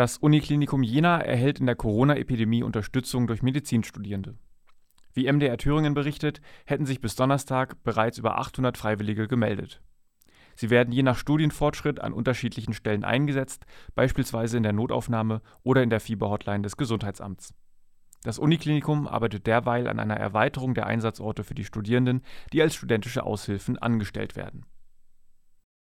Das Uniklinikum Jena erhält in der Corona-Epidemie Unterstützung durch Medizinstudierende. Wie MDR Thüringen berichtet, hätten sich bis Donnerstag bereits über 800 Freiwillige gemeldet. Sie werden je nach Studienfortschritt an unterschiedlichen Stellen eingesetzt, beispielsweise in der Notaufnahme oder in der Fieberhotline des Gesundheitsamts. Das Uniklinikum arbeitet derweil an einer Erweiterung der Einsatzorte für die Studierenden, die als studentische Aushilfen angestellt werden